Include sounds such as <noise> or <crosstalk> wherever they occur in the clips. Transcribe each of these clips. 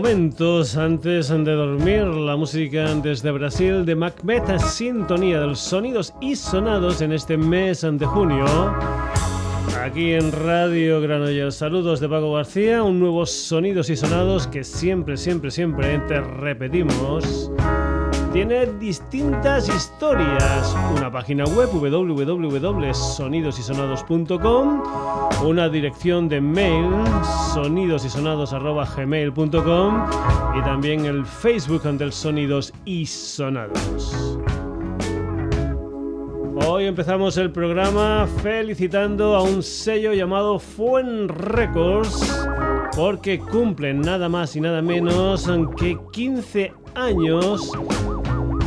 momentos antes de dormir, la música desde Brasil de Macbeth, sintonía de los sonidos y sonados en este mes de junio. Aquí en Radio Granollers, saludos de Paco García, un nuevo sonidos y sonados que siempre, siempre, siempre te repetimos tiene distintas historias. Una página web www.sonidosysonados.com, una dirección de mail sonidosysonados.gmail.com y también el Facebook del Sonidos y Sonados. Hoy empezamos el programa felicitando a un sello llamado Fuen Records porque cumplen nada más y nada menos que 15 años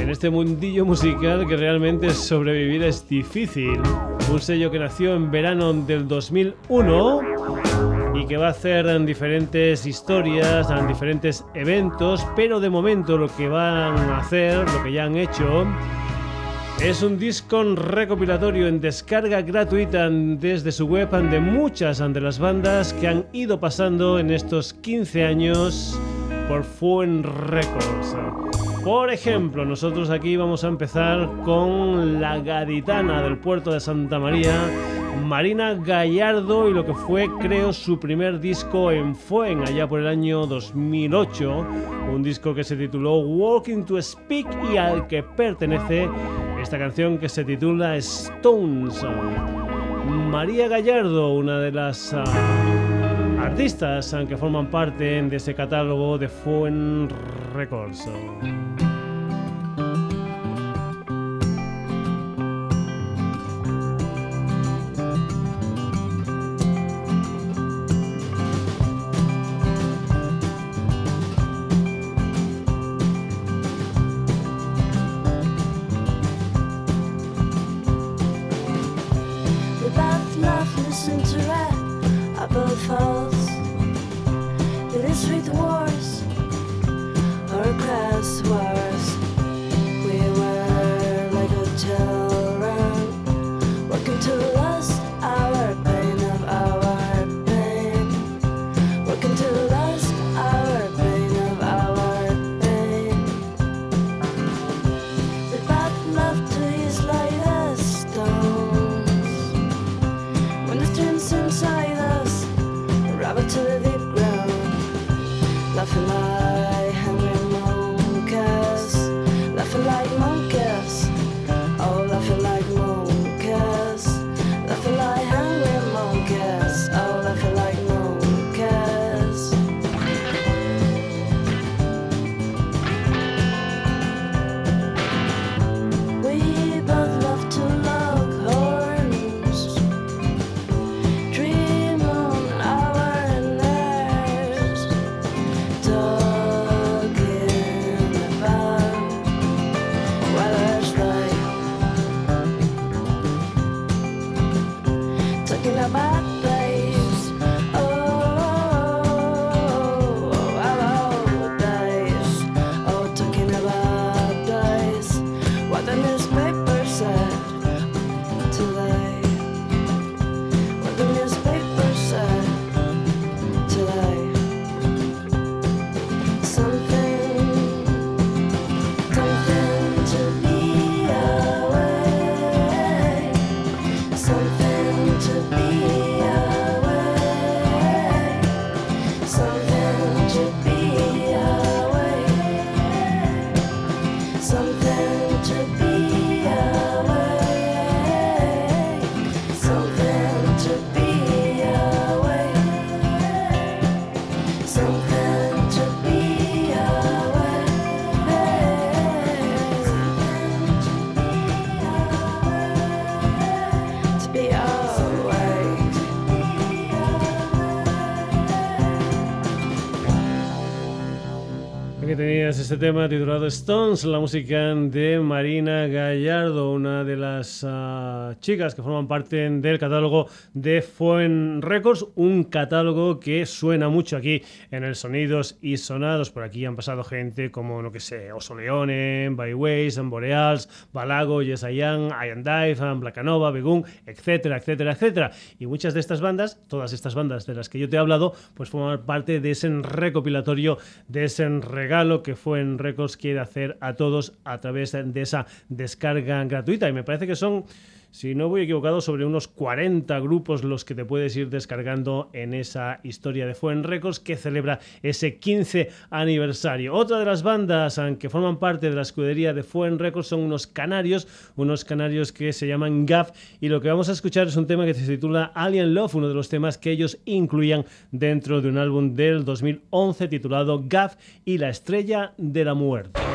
en este mundillo musical que realmente sobrevivir es difícil. Un sello que nació en verano del 2001 y que va a hacer en diferentes historias, en diferentes eventos, pero de momento lo que van a hacer, lo que ya han hecho, es un disco recopilatorio en descarga gratuita desde su web de muchas de las bandas que han ido pasando en estos 15 años por Fuen Records. Por ejemplo, nosotros aquí vamos a empezar con la gaditana del puerto de Santa María, Marina Gallardo, y lo que fue, creo, su primer disco en Fuen, allá por el año 2008. Un disco que se tituló Walking to Speak y al que pertenece esta canción que se titula Stones. María Gallardo, una de las ah, artistas que forman parte de ese catálogo de Fuen Records. Este tema titulado Stones, la música de Marina Gallardo, una de las uh, chicas que forman parte del catálogo de Foen Records, un catálogo que suena mucho aquí en el Sonidos y Sonados. Por aquí han pasado gente como, no que sé, Oso Leone, Byways, Boreals, Balago, Yes I Am, Iron Dive, Blackanova, Begun, etcétera, etcétera, etcétera. Y muchas de estas bandas, todas estas bandas de las que yo te he hablado, pues forman parte de ese recopilatorio, de ese regalo que fue Records quiere hacer a todos a través de esa descarga gratuita. Y me parece que son si no voy equivocado, sobre unos 40 grupos los que te puedes ir descargando en esa historia de Fuen Records que celebra ese 15 aniversario. Otra de las bandas que forman parte de la escudería de Fuen Records son unos canarios, unos canarios que se llaman GAF y lo que vamos a escuchar es un tema que se titula Alien Love, uno de los temas que ellos incluían dentro de un álbum del 2011 titulado GAF y la estrella de la muerte.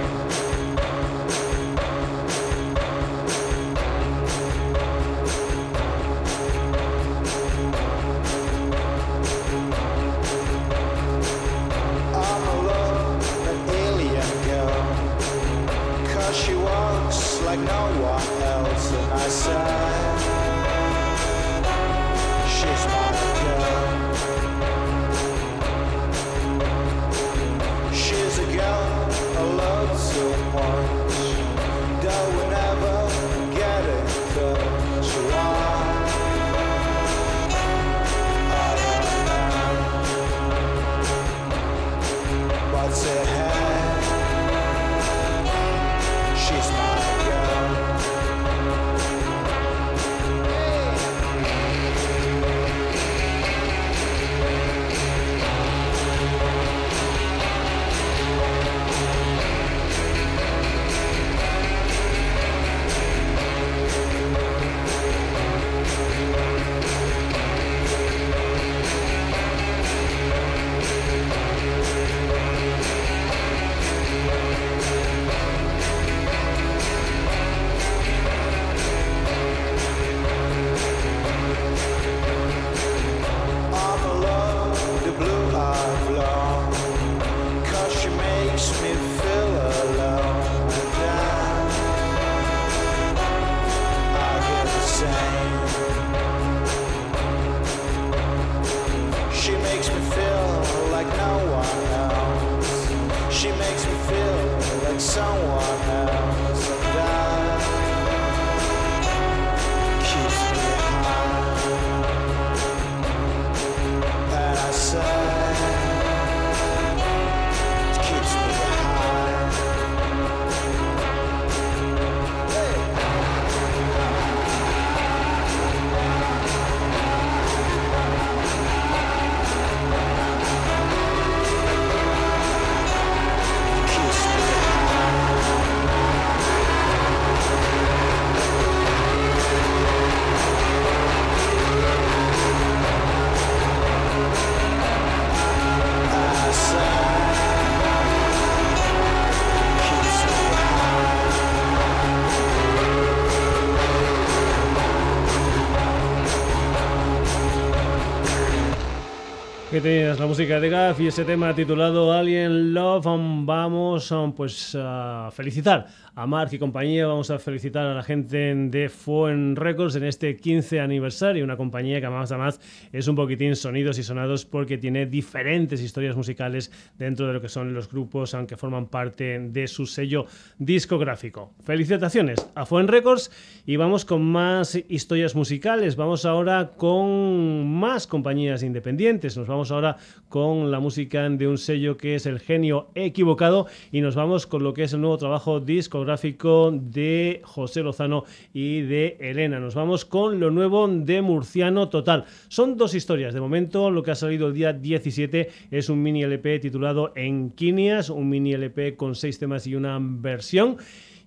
Tenías la música de Gaff y ese tema titulado Alien Love. Vamos pues a felicitar a Mark y compañía, vamos a felicitar a la gente de Phone Records en este 15 aniversario, una compañía que más además es un poquitín sonidos y sonados porque tiene diferentes historias musicales dentro de lo que son los grupos, aunque forman parte de su sello discográfico. Felicitaciones a Phone Records y vamos con más historias musicales. Vamos ahora con más compañías independientes. Nos vamos ahora con la música de un sello que es El Genio Equivocado y nos vamos con lo que es el nuevo trabajo discográfico de José Lozano y de Elena. Nos vamos con lo nuevo de Murciano Total. Son dos historias. De momento, lo que ha salido el día 17 es un mini LP titulado Enquinias, un mini LP con seis temas y una versión.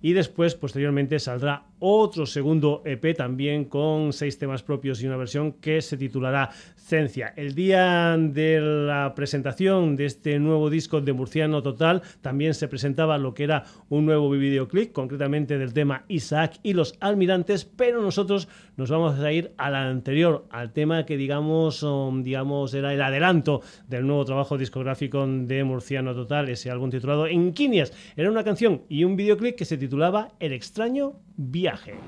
y después, posteriormente, saldrá otro segundo EP también con seis temas propios y una versión que se titulará Cencia. El día de la presentación de este nuevo disco de Murciano Total también se presentaba lo que era un nuevo videoclip, concretamente del tema Isaac y los almirantes, pero nosotros nos vamos a ir al anterior, al tema que digamos, um, digamos era el adelanto del nuevo trabajo discográfico de Murciano Total, ese álbum titulado Enquinias. Era una canción y un videoclip que se titulaba El extraño viaje.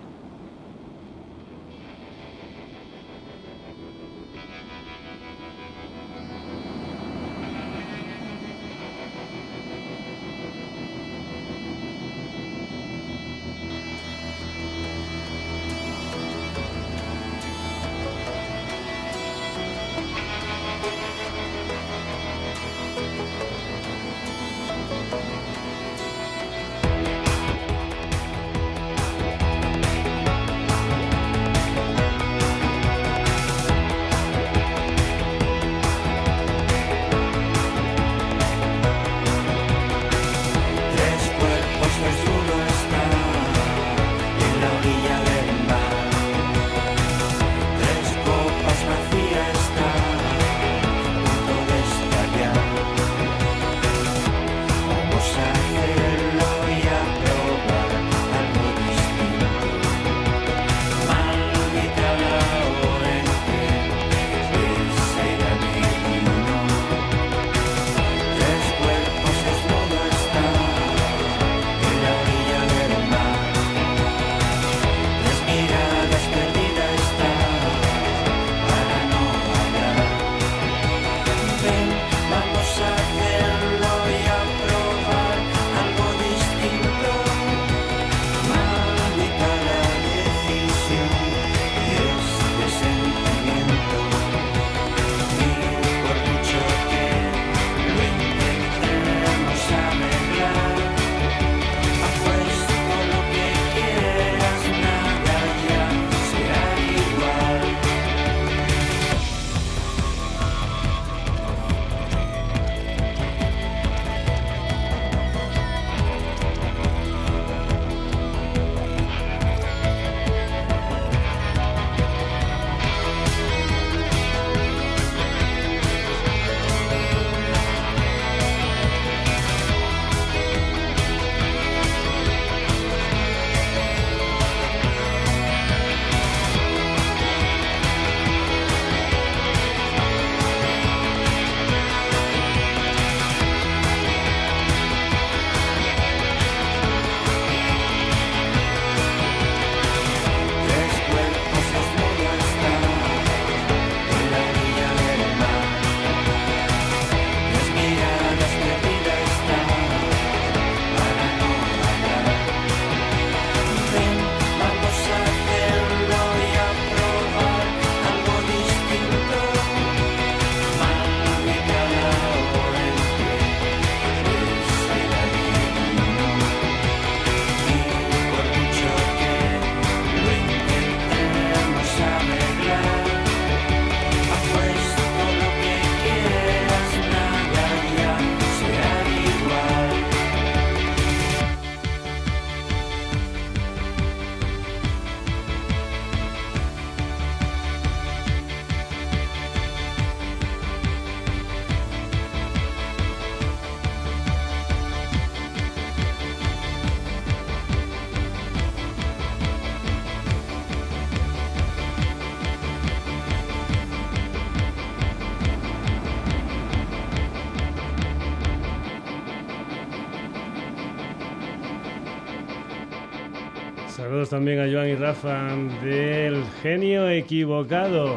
También a Joan y Rafa del genio equivocado.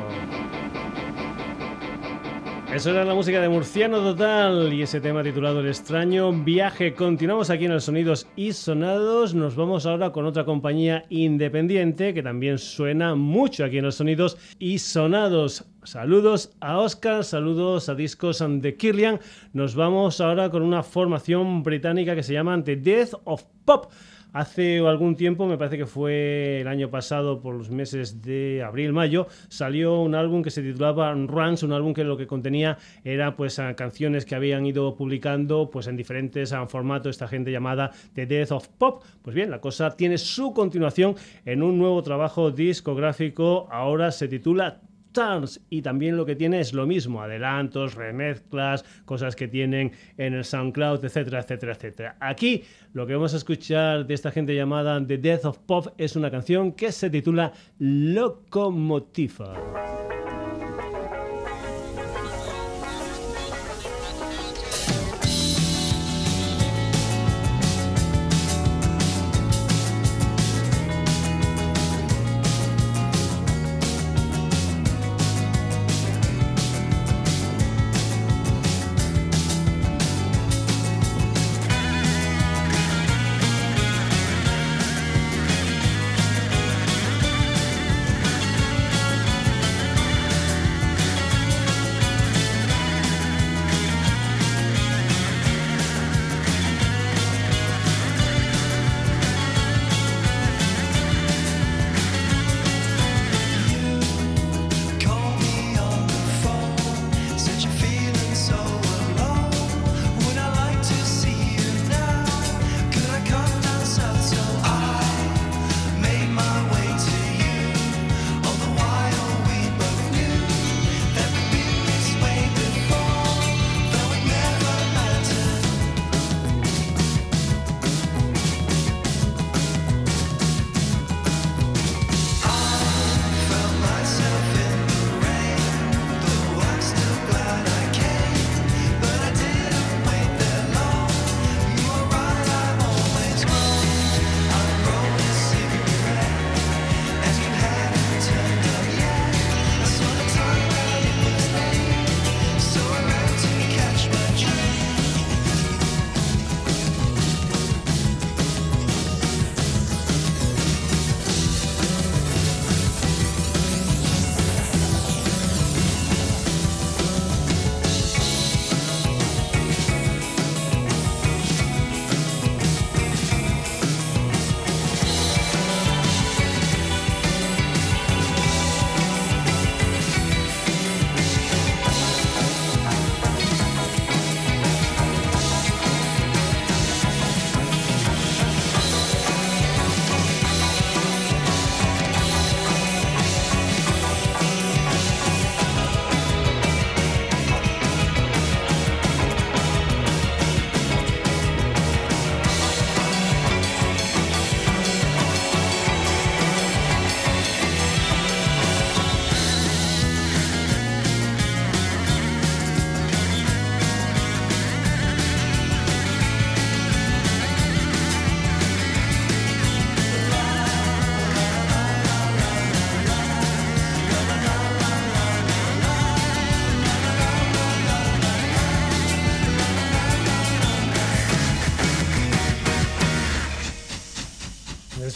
Eso era la música de Murciano Total y ese tema titulado El extraño viaje. Continuamos aquí en los sonidos y sonados. Nos vamos ahora con otra compañía independiente que también suena mucho aquí en los sonidos y sonados. Saludos a Oscar, saludos a Discos de Kirlian. Nos vamos ahora con una formación británica que se llama The Death of Pop. Hace algún tiempo, me parece que fue el año pasado, por los meses de abril-mayo, salió un álbum que se titulaba Runs, un álbum que lo que contenía era pues canciones que habían ido publicando pues en diferentes formatos esta gente llamada The Death of Pop. Pues bien, la cosa tiene su continuación en un nuevo trabajo discográfico, ahora se titula y también lo que tiene es lo mismo, adelantos, remezclas, cosas que tienen en el SoundCloud, etcétera, etcétera, etcétera. Aquí lo que vamos a escuchar de esta gente llamada The Death of Pop es una canción que se titula Locomotiva.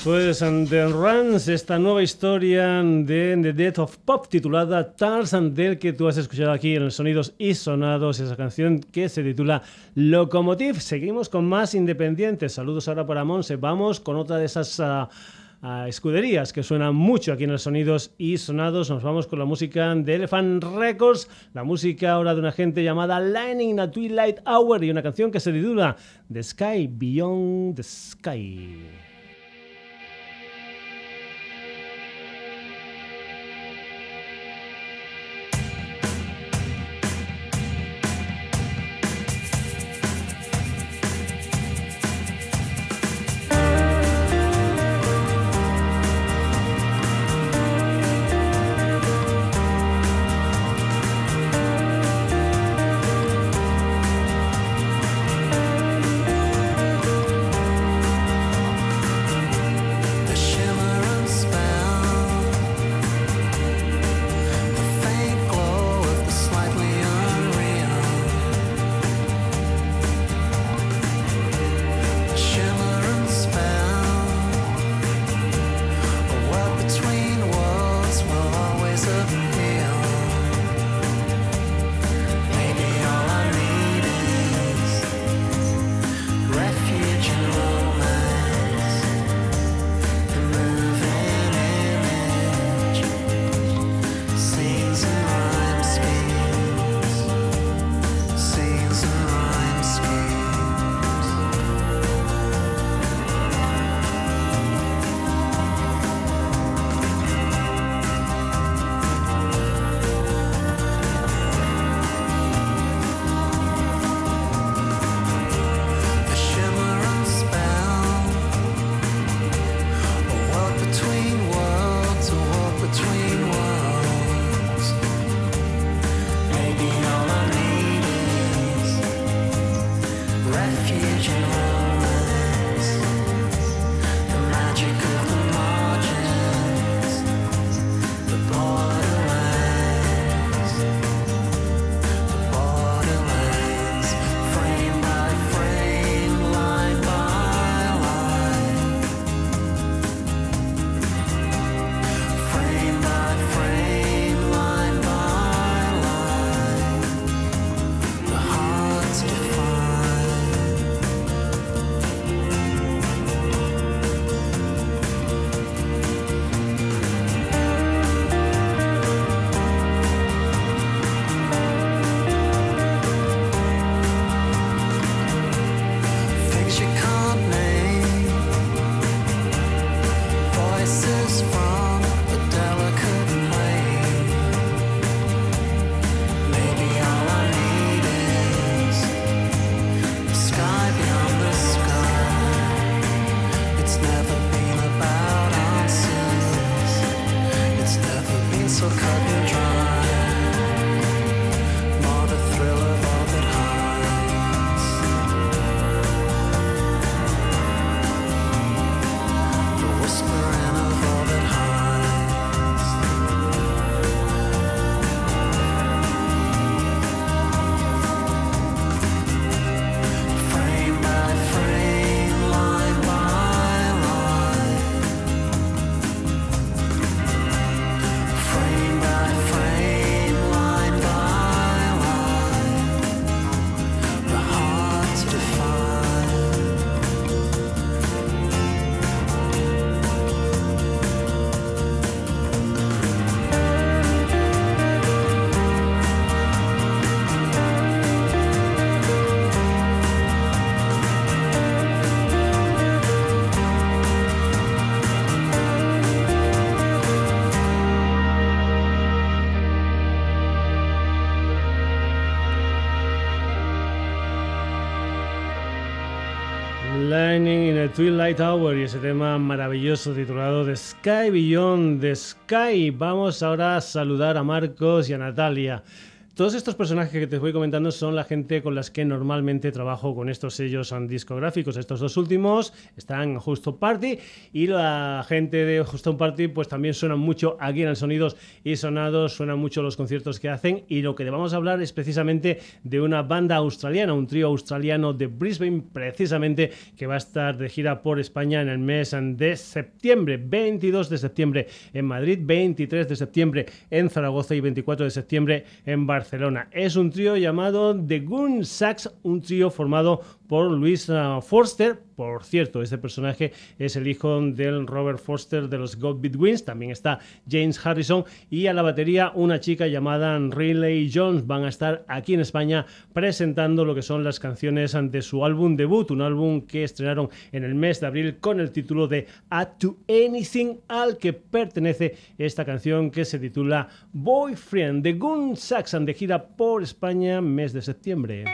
Pues The Runs, esta nueva historia de The Death of Pop titulada Tarzan, del que tú has escuchado aquí en los Sonidos y Sonados, esa canción que se titula Locomotive. Seguimos con más independientes. Saludos ahora para Monse. Vamos con otra de esas ah, ah, escuderías que suenan mucho aquí en los Sonidos y Sonados. Nos vamos con la música de Elephant Records, la música ahora de una gente llamada Lightning a Twilight Hour y una canción que se titula The Sky Beyond the Sky. Twilight Tower y ese tema maravilloso titulado The Sky Beyond the Sky. Vamos ahora a saludar a Marcos y a Natalia. Todos estos personajes que te voy comentando son la gente con las que normalmente trabajo con estos sellos discográficos. Estos dos últimos están Justo Party y la gente de Justo Party pues también suenan mucho aquí en el Sonidos y Sonados, suenan mucho los conciertos que hacen y lo que vamos a hablar es precisamente de una banda australiana, un trío australiano de Brisbane precisamente que va a estar de gira por España en el mes de septiembre, 22 de septiembre en Madrid, 23 de septiembre en Zaragoza y 24 de septiembre en Barcelona. Es un trío llamado The Goon Sax, un trío formado por Luis ah, Forster. Por cierto, este personaje es el hijo del Robert Forster de los God Wins. También está James Harrison y a la batería una chica llamada Riley Jones. Van a estar aquí en España presentando lo que son las canciones ante su álbum debut, un álbum que estrenaron en el mes de abril con el título de Add to Anything, al que pertenece esta canción que se titula Boyfriend de Gun Saxon de gira por España mes de septiembre.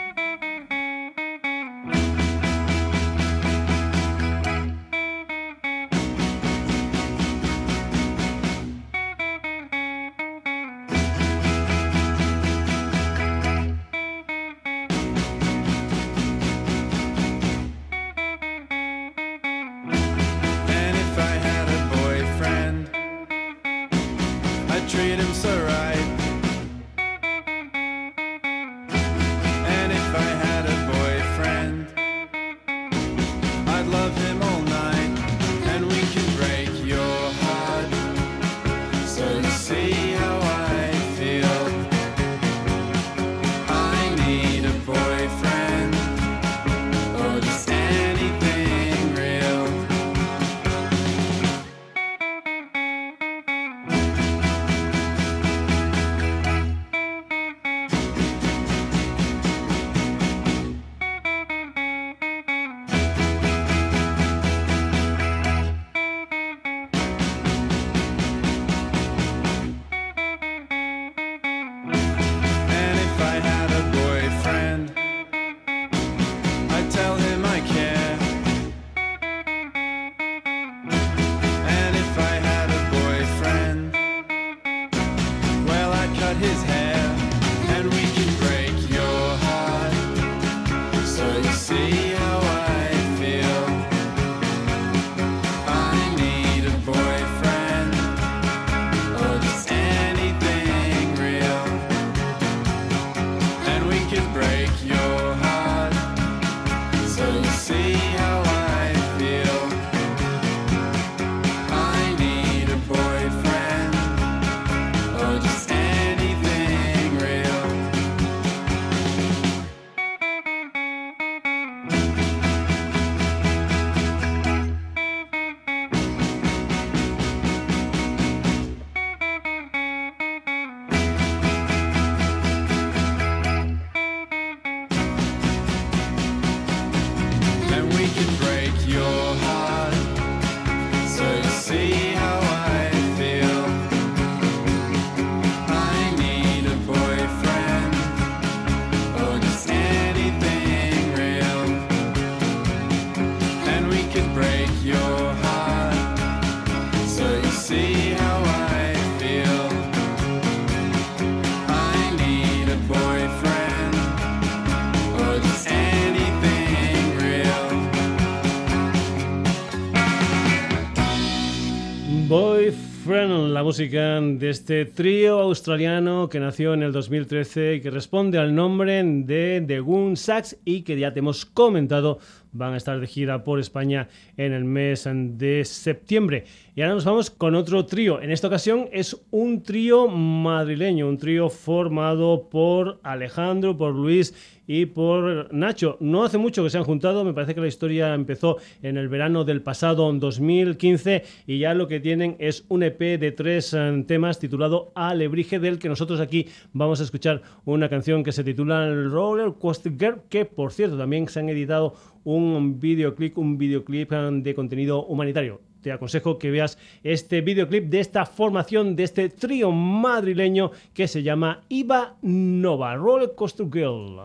Música de este trío australiano que nació en el 2013 y que responde al nombre de The Goon Sax y que ya te hemos comentado van a estar de gira por España en el mes de septiembre. Y ahora nos vamos con otro trío. En esta ocasión es un trío madrileño, un trío formado por Alejandro, por Luis y por Nacho. No hace mucho que se han juntado, me parece que la historia empezó en el verano del pasado 2015 y ya lo que tienen es un EP de tres eh, temas titulado Alebrije, del que nosotros aquí vamos a escuchar una canción que se titula Roller Coaster Girl, que por cierto también se han editado un videoclip, un videoclip eh, de contenido humanitario te aconsejo que veas este videoclip de esta formación, de este trío madrileño que se llama Iva Nova, Roller Coaster Girl.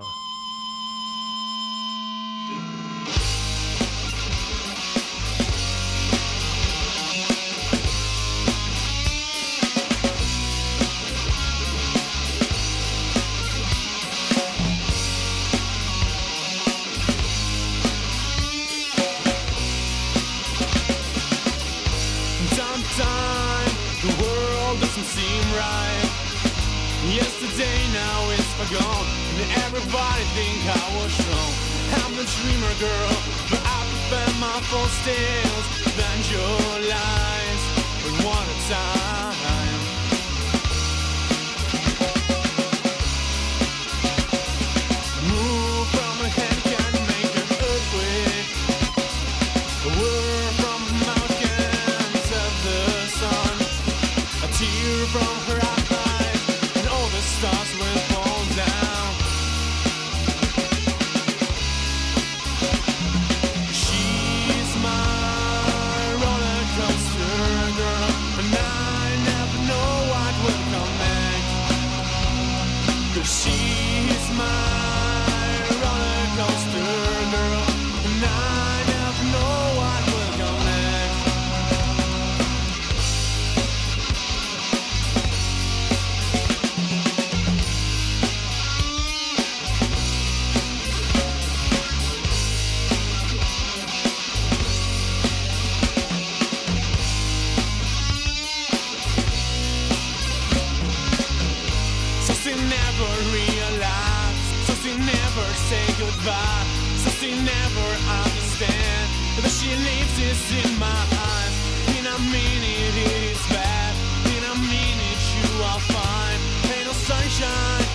So she never realized, so she never say goodbye, so she never understand that she leaves this in my eyes. In a minute it is bad, in a minute you are fine, ain't no sunshine.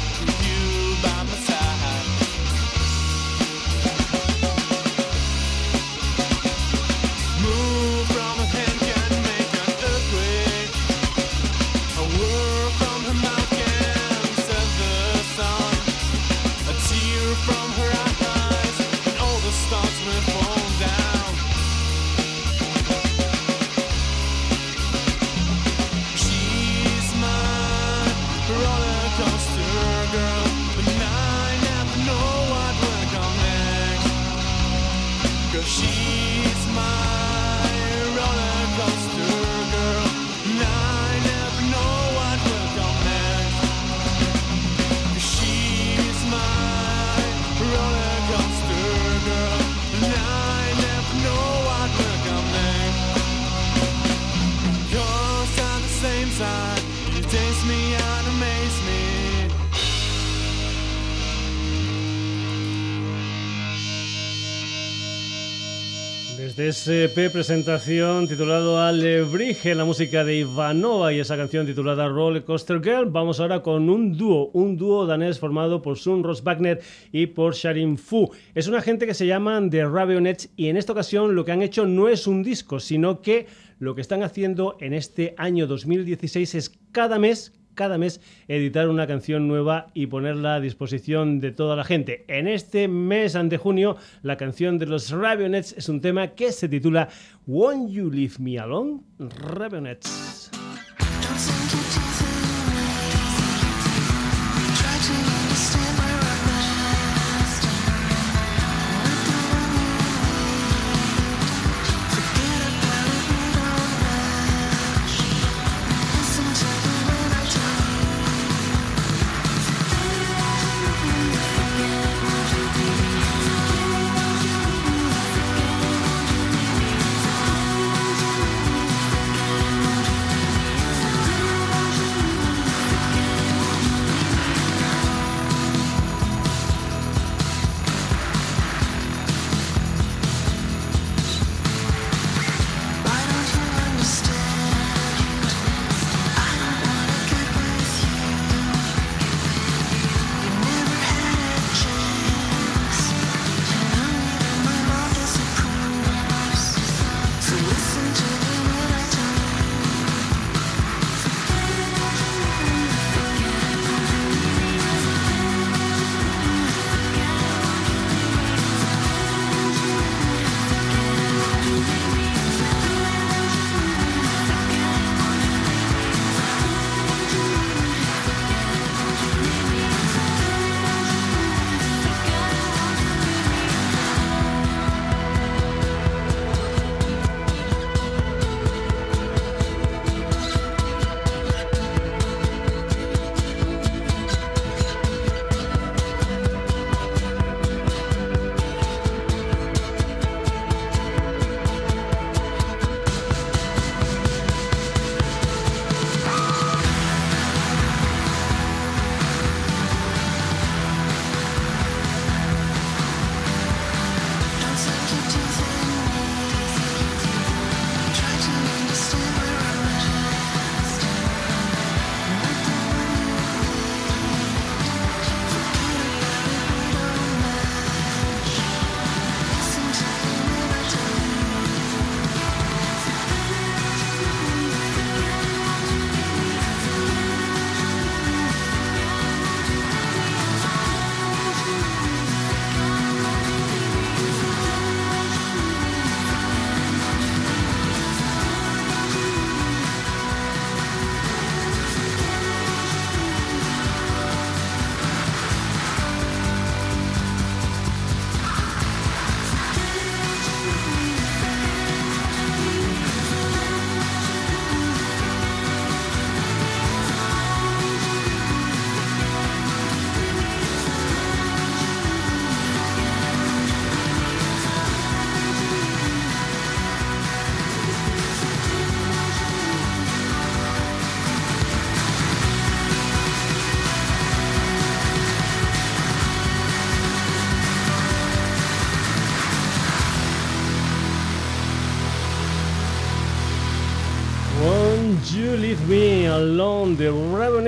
SP presentación titulado Alebrije, la música de Ivanova y esa canción titulada Roller Coaster Girl. Vamos ahora con un dúo, un dúo danés formado por Sun Ross Wagner y por Sharin Fu. Es una gente que se llaman The Ravionets y en esta ocasión lo que han hecho no es un disco, sino que lo que están haciendo en este año 2016 es cada mes, cada mes editar una canción nueva y ponerla a disposición de toda la gente. En este mes ante junio, la canción de los Ravionets es un tema que se titula Won't You Leave Me Alone? Ravionets.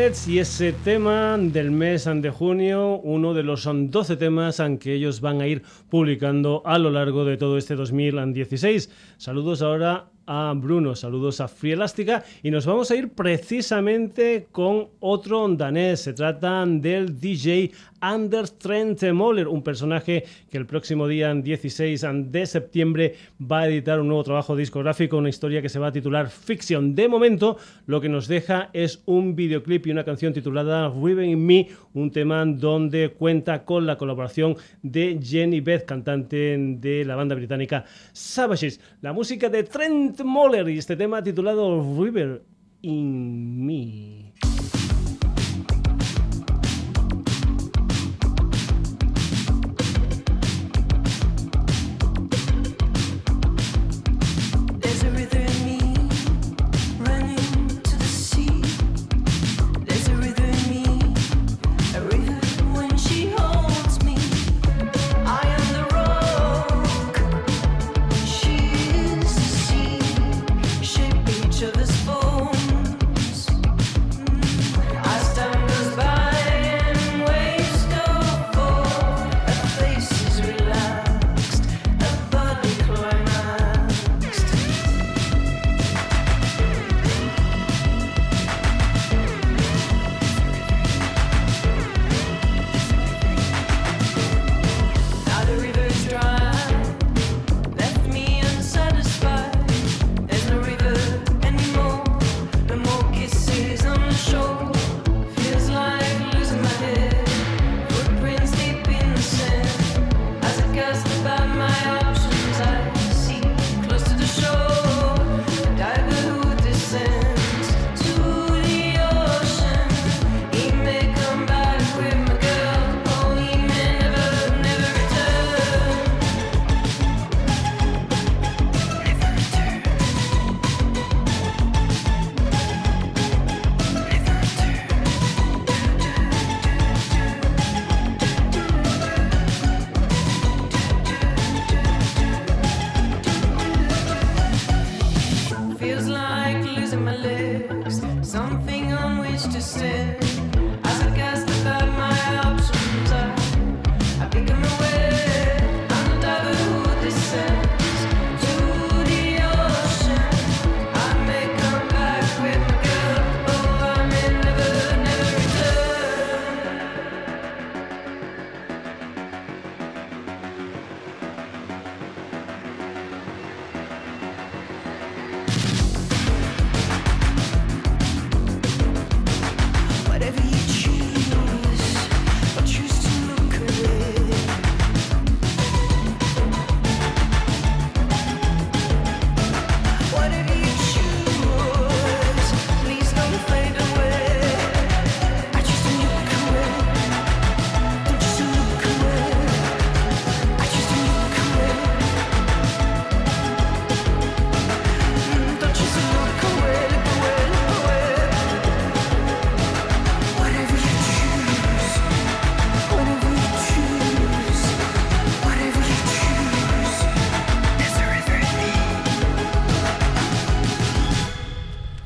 Y ese tema del mes de junio, uno de los 12 temas que ellos van a ir publicando a lo largo de todo este 2016. Saludos ahora a Bruno, saludos a Free Elástica y nos vamos a ir precisamente con otro danés. Se trata del DJ Anders Trent Moller, un personaje que el próximo día 16 de septiembre va a editar un nuevo trabajo discográfico, una historia que se va a titular Fiction. De momento, lo que nos deja es un videoclip y una canción titulada Riven in Me, un tema donde cuenta con la colaboración de Jenny Beth, cantante de la banda británica Savages. La música de Trent Moller y este tema titulado River in Me.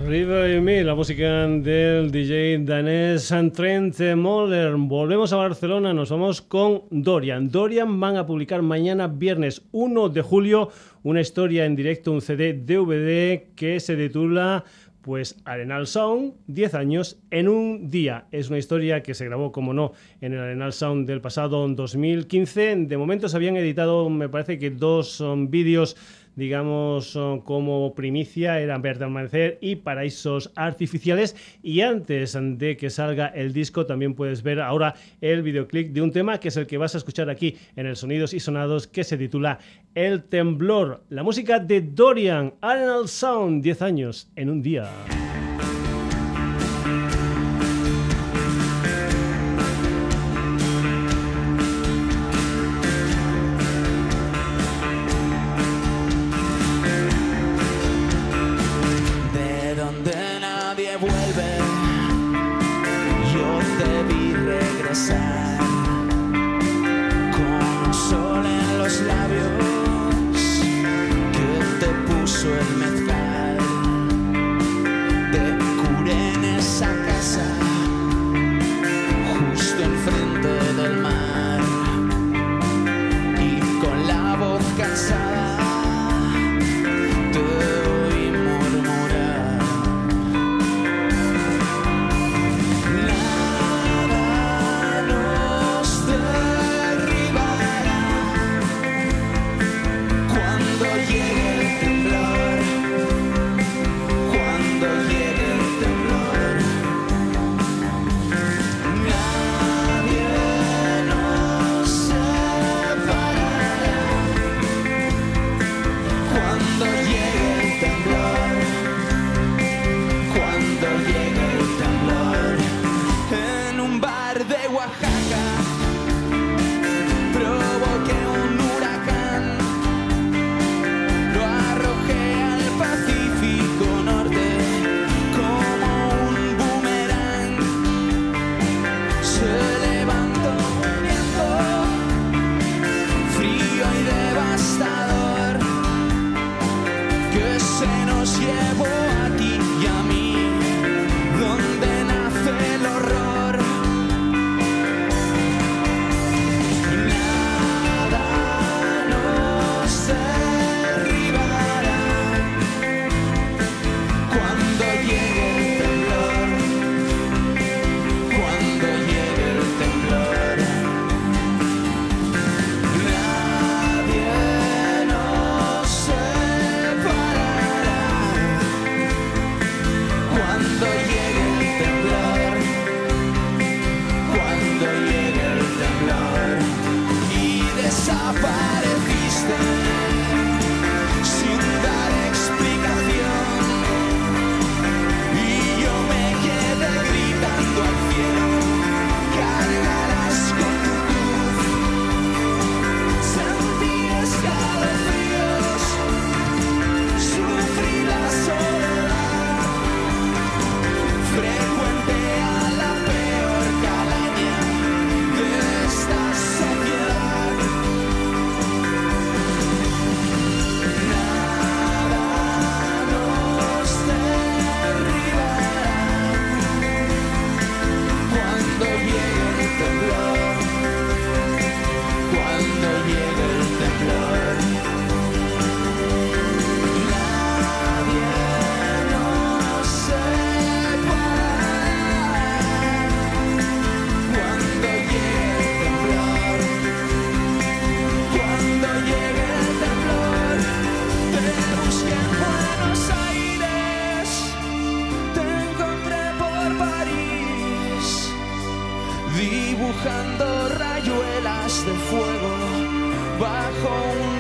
La música del DJ danés Trent Moller. Volvemos a Barcelona, nos vamos con Dorian. Dorian van a publicar mañana, viernes 1 de julio, una historia en directo, un CD DVD que se titula pues Arenal Sound, 10 años en un día. Es una historia que se grabó, como no, en el Arenal Sound del pasado 2015. De momento se habían editado, me parece que dos vídeos digamos, como primicia eran Verde Amanecer y Paraísos Artificiales. Y antes de que salga el disco, también puedes ver ahora el videoclip de un tema que es el que vas a escuchar aquí en el Sonidos y Sonados, que se titula El Temblor. La música de Dorian, Arenal Sound, 10 años en un día. Bajo un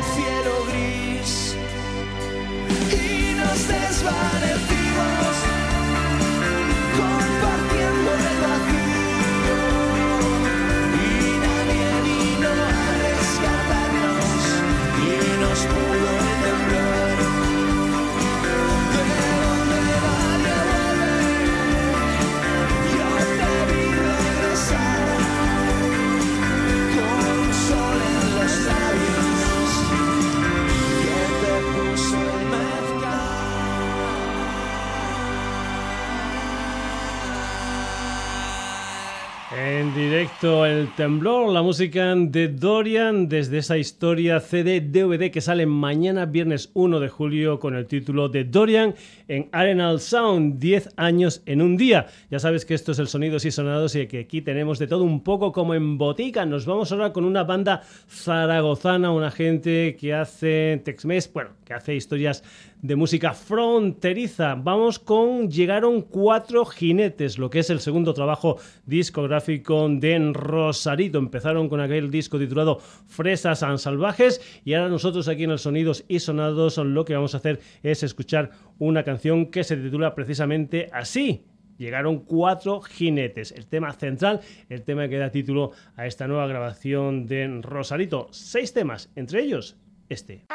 directo el temblor, la música de Dorian desde esa historia CD DVD que sale mañana viernes 1 de julio con el título de Dorian en Arenal Sound, 10 años en un día. Ya sabes que esto es el Sonidos y Sonados y que aquí tenemos de todo un poco como en botica. Nos vamos ahora con una banda zaragozana, una gente que hace Tex-Mex, bueno, que hace historias de música fronteriza. Vamos con Llegaron cuatro jinetes, lo que es el segundo trabajo discográfico de Rosarito. Empezaron con aquel disco titulado Fresas and Salvajes y ahora nosotros aquí en el Sonidos y Sonados lo que vamos a hacer es escuchar una canción que se titula precisamente así. Llegaron cuatro jinetes. El tema central, el tema que da título a esta nueva grabación de Rosarito. Seis temas, entre ellos este.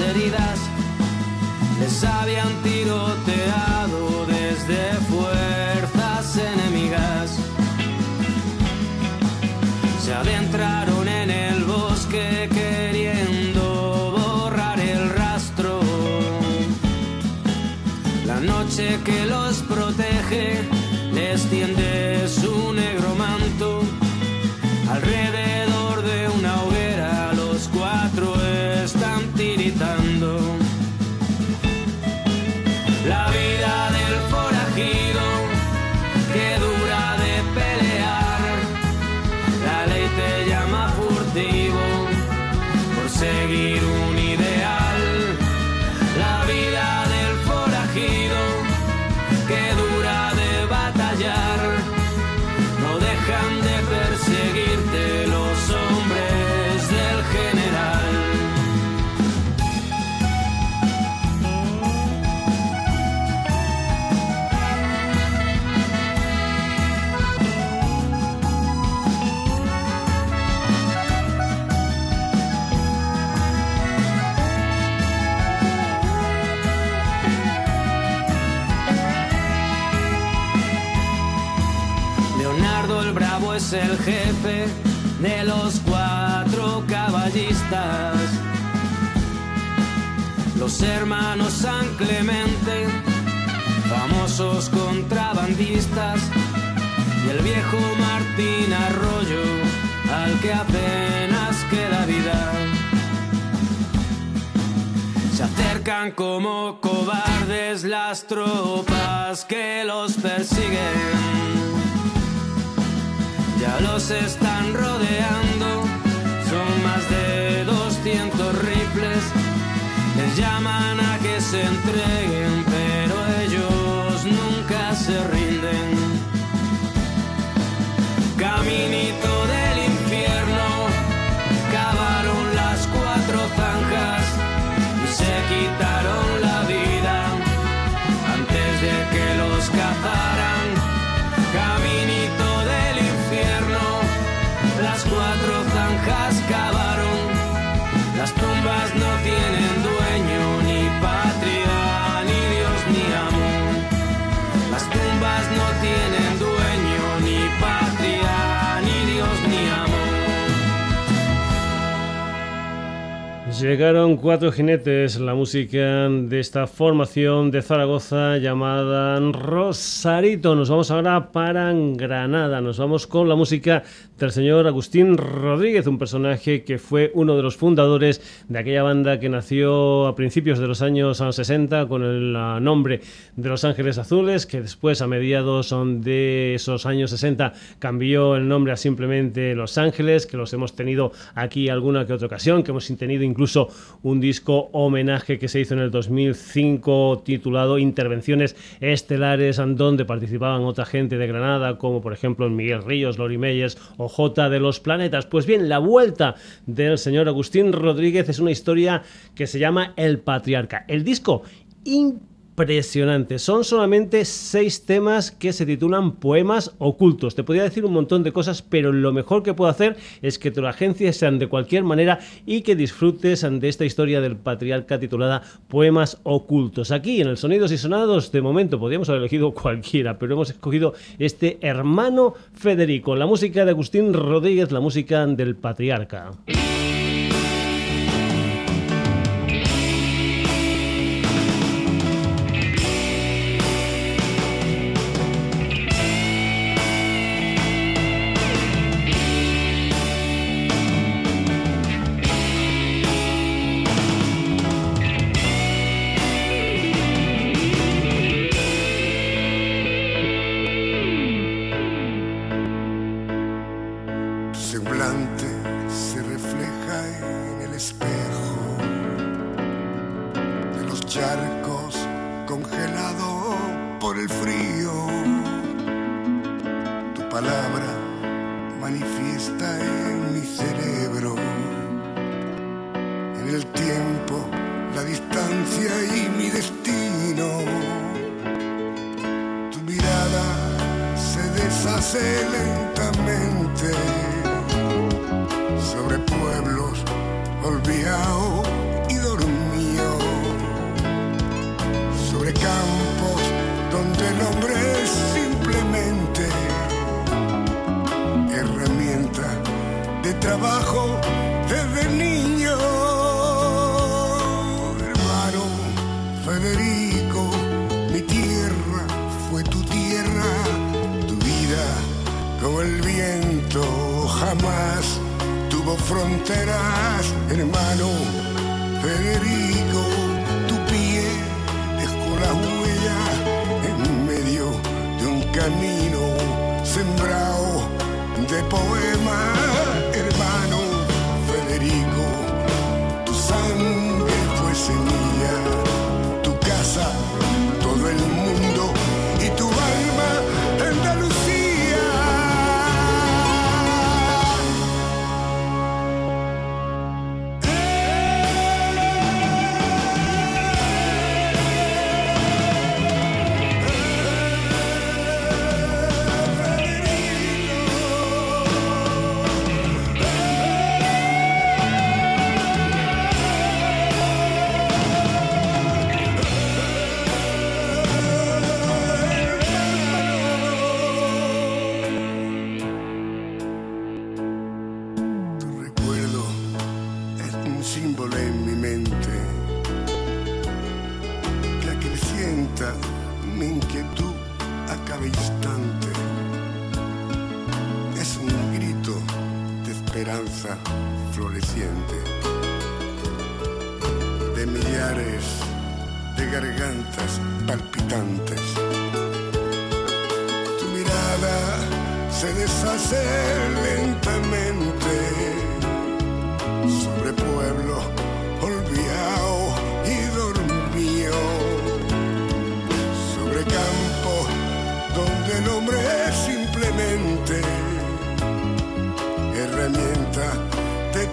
Heridas. Les habían tiroteado San Clemente, famosos contrabandistas. Y el viejo Martín Arroyo, al que apenas queda vida. Se acercan como cobardes las tropas que los persiguen. Ya los están rodeando, son más de 200 rifles. Les llaman a se entreguen, pero ellos nunca se rinden. Llegaron cuatro jinetes, la música de esta formación de Zaragoza llamada Rosarito. Nos vamos ahora para Granada, nos vamos con la música del señor Agustín Rodríguez, un personaje que fue uno de los fundadores de aquella banda que nació a principios de los años 60 con el nombre de Los Ángeles Azules, que después a mediados de esos años 60 cambió el nombre a simplemente Los Ángeles, que los hemos tenido aquí alguna que otra ocasión, que hemos tenido incluso un disco homenaje que se hizo en el 2005 titulado Intervenciones Estelares, donde participaban otra gente de Granada, como por ejemplo Miguel Ríos, Lori Meyers o J de los planetas. Pues bien, la vuelta del señor Agustín Rodríguez es una historia que se llama El Patriarca. El disco impresionante. Son solamente seis temas que se titulan Poemas Ocultos. Te podría decir un montón de cosas, pero lo mejor que puedo hacer es que te lo sean de cualquier manera y que disfrutes de esta historia del patriarca titulada Poemas Ocultos. Aquí en el Sonidos y Sonados, de momento podríamos haber elegido cualquiera, pero hemos escogido este hermano Federico, la música de Agustín Rodríguez, la música del patriarca. charcos congelado por el frío. Tu palabra manifiesta en mi cerebro. En el tiempo, la distancia y mi destino. Tu mirada se deshace lentamente sobre pueblos olvidados el hombre es simplemente herramienta de trabajo desde niño. Hermano Federico, mi tierra fue tu tierra, tu vida como el viento jamás tuvo fronteras, hermano Federico. Sembrado de poemas, esperanza floreciente, de millares de gargantas palpitantes. Tu mirada se deshace lentamente sobre pueblo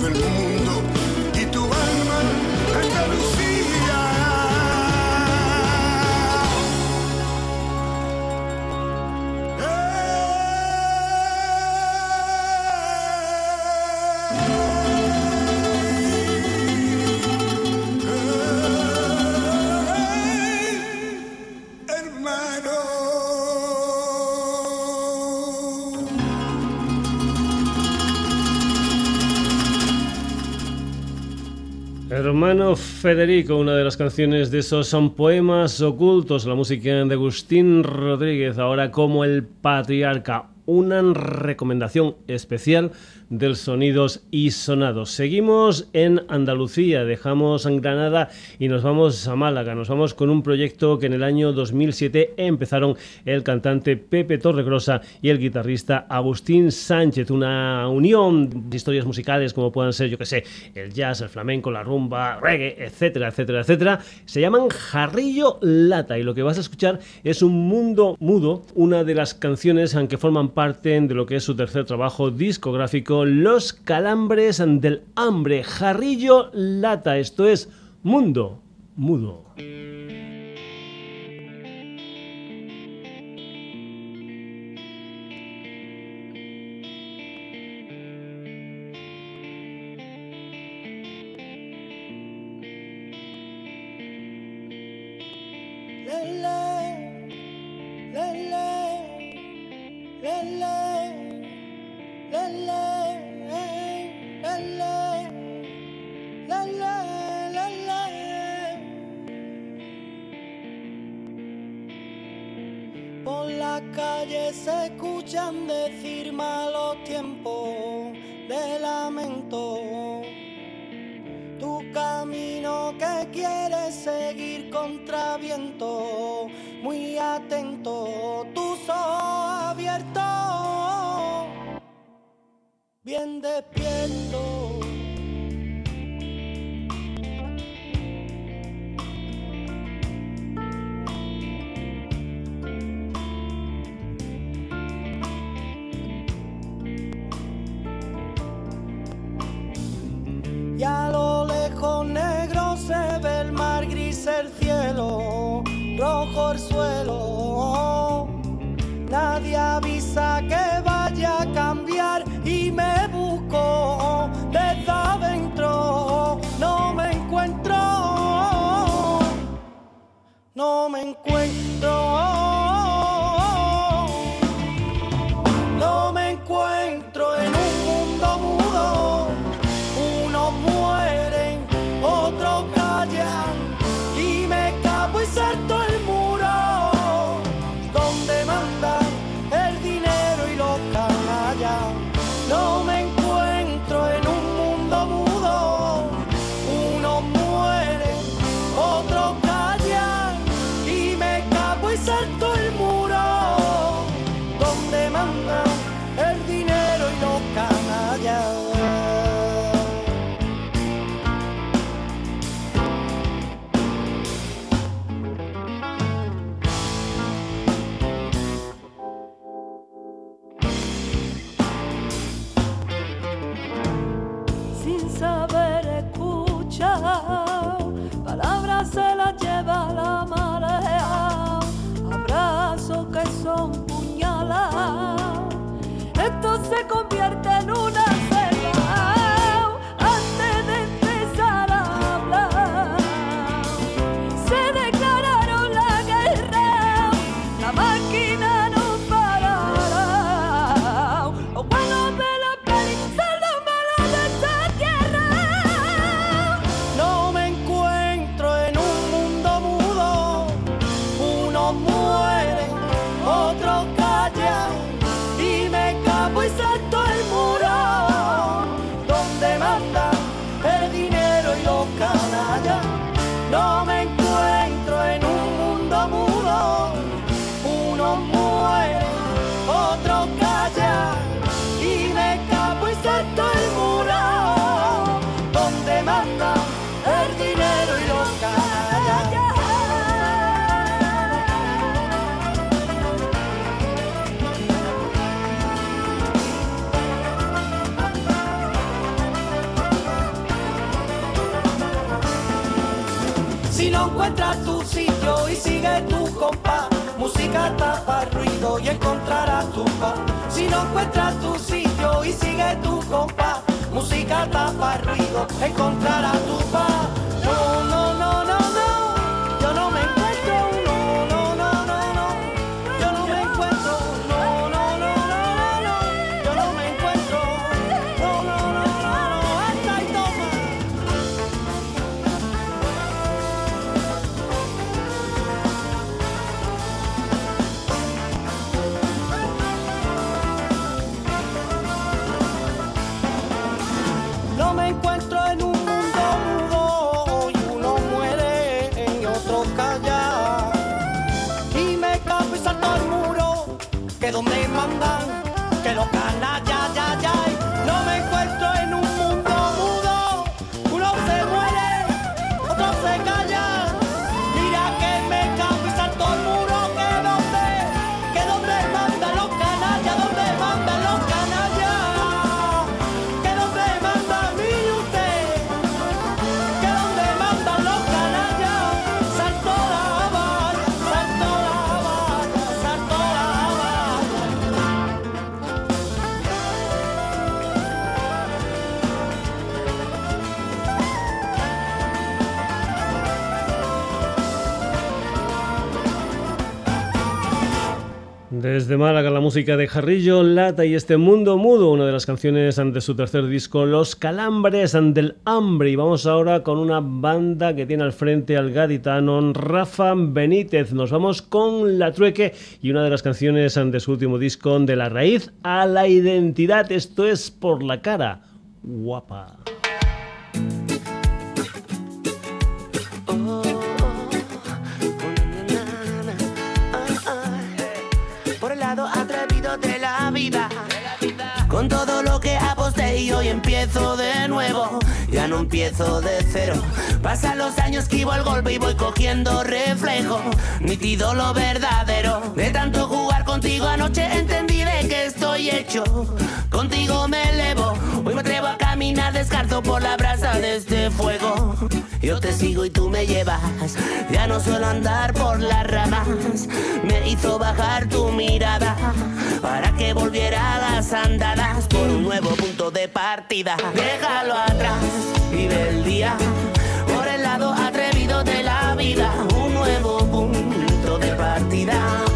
del mundo Hermano Federico, una de las canciones de esos son poemas ocultos, la música de Agustín Rodríguez, ahora como el patriarca, una recomendación especial del Sonidos y Sonados. Seguimos en Andalucía, dejamos en Granada y nos vamos a Málaga. Nos vamos con un proyecto que en el año 2007 empezaron el cantante Pepe Torregrosa y el guitarrista Agustín Sánchez. Una unión de historias musicales como puedan ser, yo que sé, el jazz, el flamenco, la rumba, reggae, etcétera, etcétera, etcétera. Se llaman Jarrillo Lata y lo que vas a escuchar es un mundo mudo, una de las canciones que forman parte de lo que es su tercer trabajo discográfico los calambres del hambre, jarrillo lata, esto es mundo mudo. Encuentras tu sitio y sigue tu compás, música tapa ruido, encontrarás tu paz. Música de Jarrillo, Lata y este Mundo Mudo, una de las canciones ante su tercer disco, Los Calambres del Hambre. Y vamos ahora con una banda que tiene al frente al gaditano Rafa Benítez. Nos vamos con La Trueque y una de las canciones ante su último disco, De la Raíz a la Identidad. Esto es por la cara. Guapa. Empiezo de nuevo. Ya no empiezo de cero. Pasan los años, esquivo el golpe y voy cogiendo reflejo. Nítido lo verdadero. De tanto jugar contigo anoche entendí de que estoy hecho. Contigo me elevo. Hoy me atrevo a caminar descarto por la brasa de este fuego. Yo te sigo y tú me llevas. Ya no suelo andar por las ramas. Me hizo bajar tu mirada para que volviera a las andadas por un nuevo punto de partida. Déjalo atrás, vive el día por el lado atrevido de la vida. Un nuevo punto de partida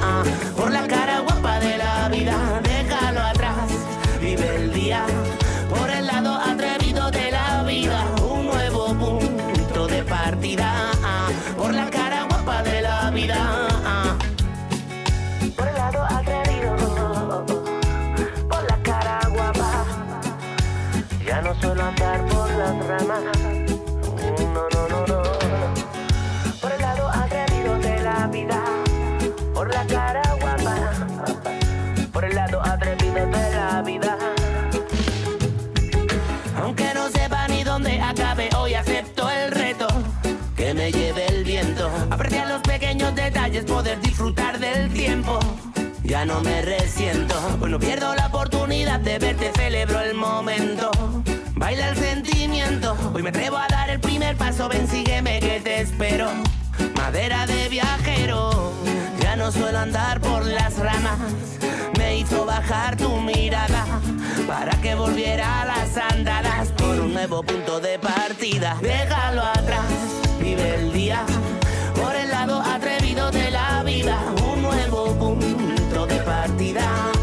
No, no, no, no. Por el lado atrevido de la vida. Por la cara guapa. Por el lado atrevido de la vida. Aunque no sepa ni dónde acabe, hoy acepto el reto. Que me lleve el viento. Apreciar los pequeños detalles, poder disfrutar del tiempo. Ya no me resiento, hoy no pierdo la oportunidad de verte, celebro el momento. Baila el sentimiento, hoy me atrevo a dar el primer paso, ven, sígueme que te espero. Madera de viajero, ya no suelo andar por las ramas. Me hizo bajar tu mirada para que volviera a las andadas por un nuevo punto de partida. Déjalo atrás, vive el día por el lado atrevido de la vida. Un nuevo punto de partida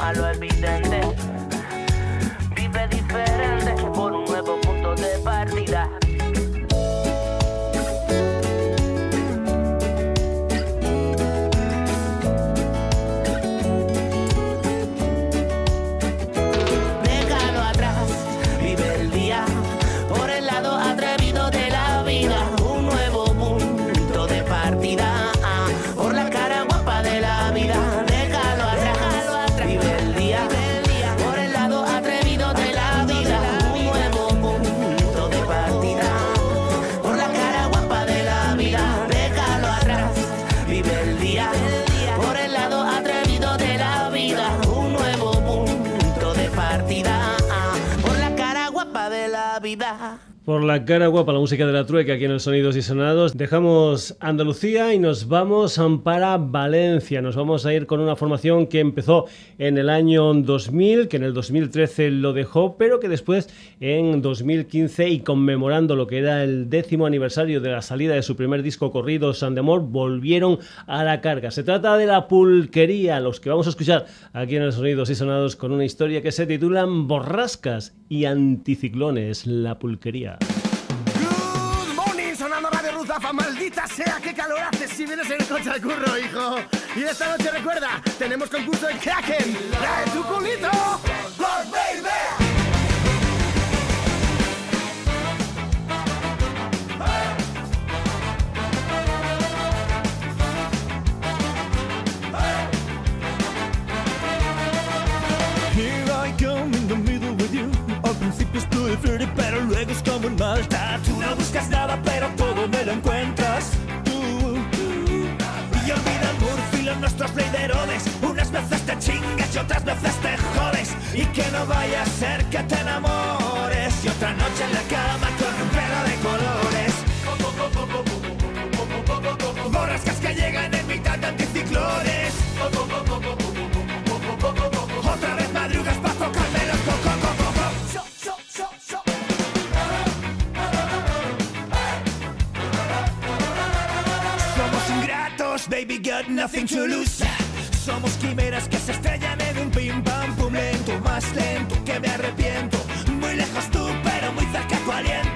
a lo evidente. Vive diferente por un nuevo punto de partida. Por la cara guapa, la música de la trueca aquí en el Sonidos y Sonados. Dejamos Andalucía y nos vamos para Valencia. Nos vamos a ir con una formación que empezó en el año 2000, que en el 2013 lo dejó, pero que después en 2015 y conmemorando lo que era el décimo aniversario de la salida de su primer disco corrido, Sandemor, volvieron a la carga. Se trata de la pulquería, los que vamos a escuchar aquí en el Sonidos y Sonados con una historia que se titula Borrascas y Anticiclones, la pulquería. Maldita sea, qué calor hace si vienes en el coche al curro, hijo. Y esta noche recuerda, tenemos concurso en Kraken, trae tu culito. baby! pero luego es un malta. Tú no buscas nada, pero todo me lo encuentras. Tú, Y olvida murfilo en nuestros leiderones. Unas veces te chingas y otras veces te jodes. Y que no vaya a ser que te enamores. Y otra noche en la cama baby got nothing to lose. Somos quimeras que se estrellan en un pim pam pum lento, más lento que me arrepiento. Muy lejos tú, pero muy cerca tu aliento.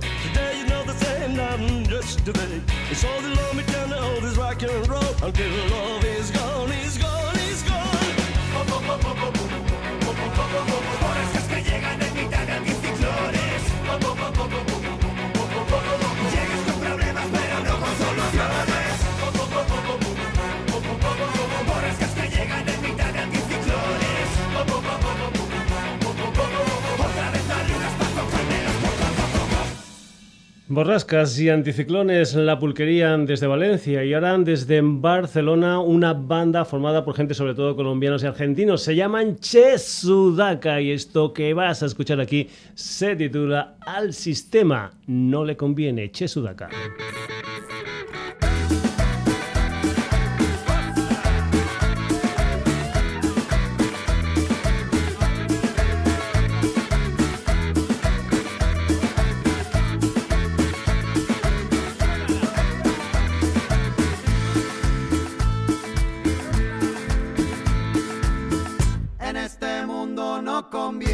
A babe. It's all the love me down to all this rock and roll. Until love is gone, he's gone, he's gone. Por esas que llegan de anticiclones. Borrascas y anticiclones, la pulquería desde Valencia y ahora desde Barcelona una banda formada por gente sobre todo colombianos y argentinos. Se llaman Che Sudaca y esto que vas a escuchar aquí se titula Al sistema no le conviene. Che Sudaca. Mundo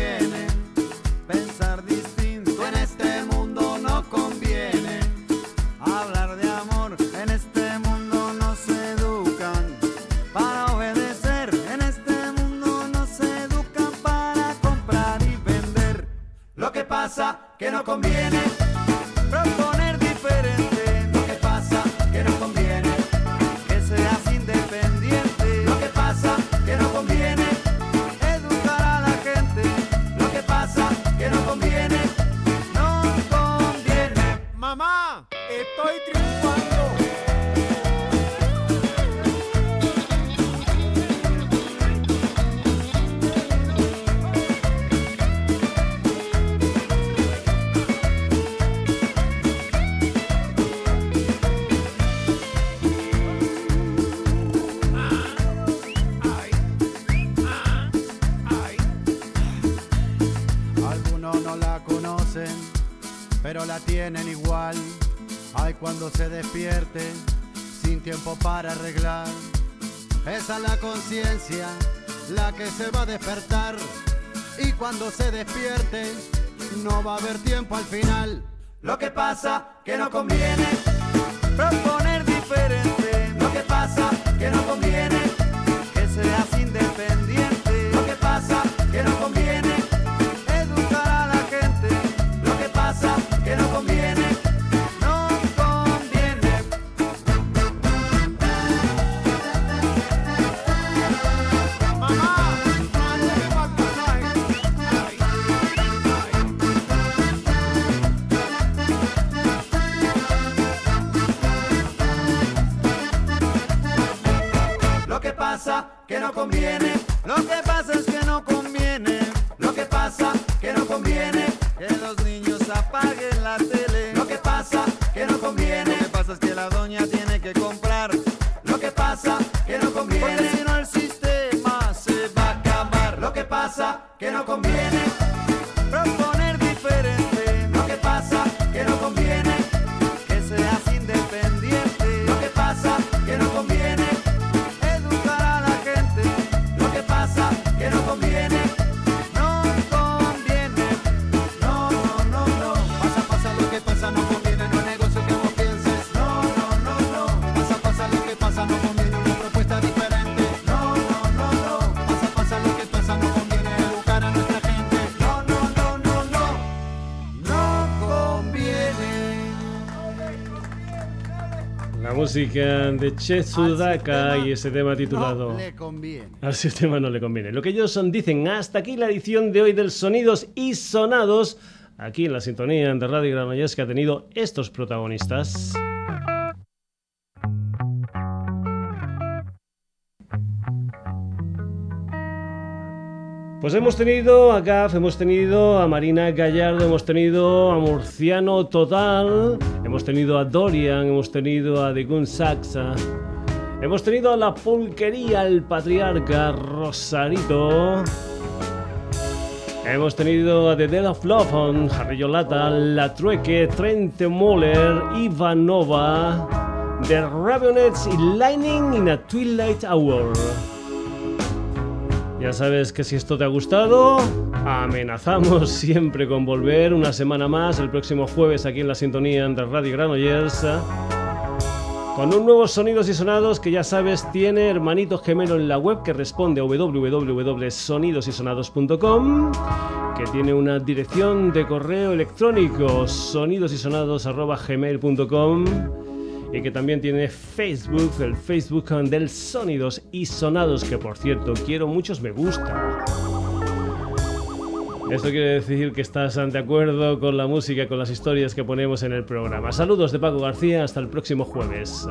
para arreglar. Esa es la conciencia, la que se va a despertar. Y cuando se despierte, no va a haber tiempo al final. Lo que pasa que no conviene proponer diferente. Lo que pasa que no conviene música de Chetsudaka y ese tema titulado No le conviene. Al sistema no le conviene. Lo que ellos dicen, hasta aquí la edición de hoy del Sonidos y Sonados, aquí en la sintonía de Radio Granollers que ha tenido estos protagonistas. Pues hemos tenido a Gaf, hemos tenido a Marina Gallardo, hemos tenido a Murciano Total, hemos tenido a Dorian, hemos tenido a The Saxa, hemos tenido a la pulquería, el patriarca Rosarito, hemos tenido a The Dead of Love, on Harry Yolata, La Trueque, Trent Moller, Ivanova, The Ravionets y Lightning in a Twilight Hour. Ya sabes que si esto te ha gustado, amenazamos <laughs> siempre con volver una semana más el próximo jueves aquí en la sintonía de Radio Granollers con un nuevo Sonidos y Sonados que ya sabes tiene hermanito gemelo en la web que responde a www.sonidosysonados.com que tiene una dirección de correo electrónico sonidosysonados.gmail.com y que también tiene Facebook, el Facebook del Sonidos y Sonados, que por cierto quiero muchos me gusta. Esto quiere decir que estás de acuerdo con la música, con las historias que ponemos en el programa. Saludos de Paco García, hasta el próximo jueves.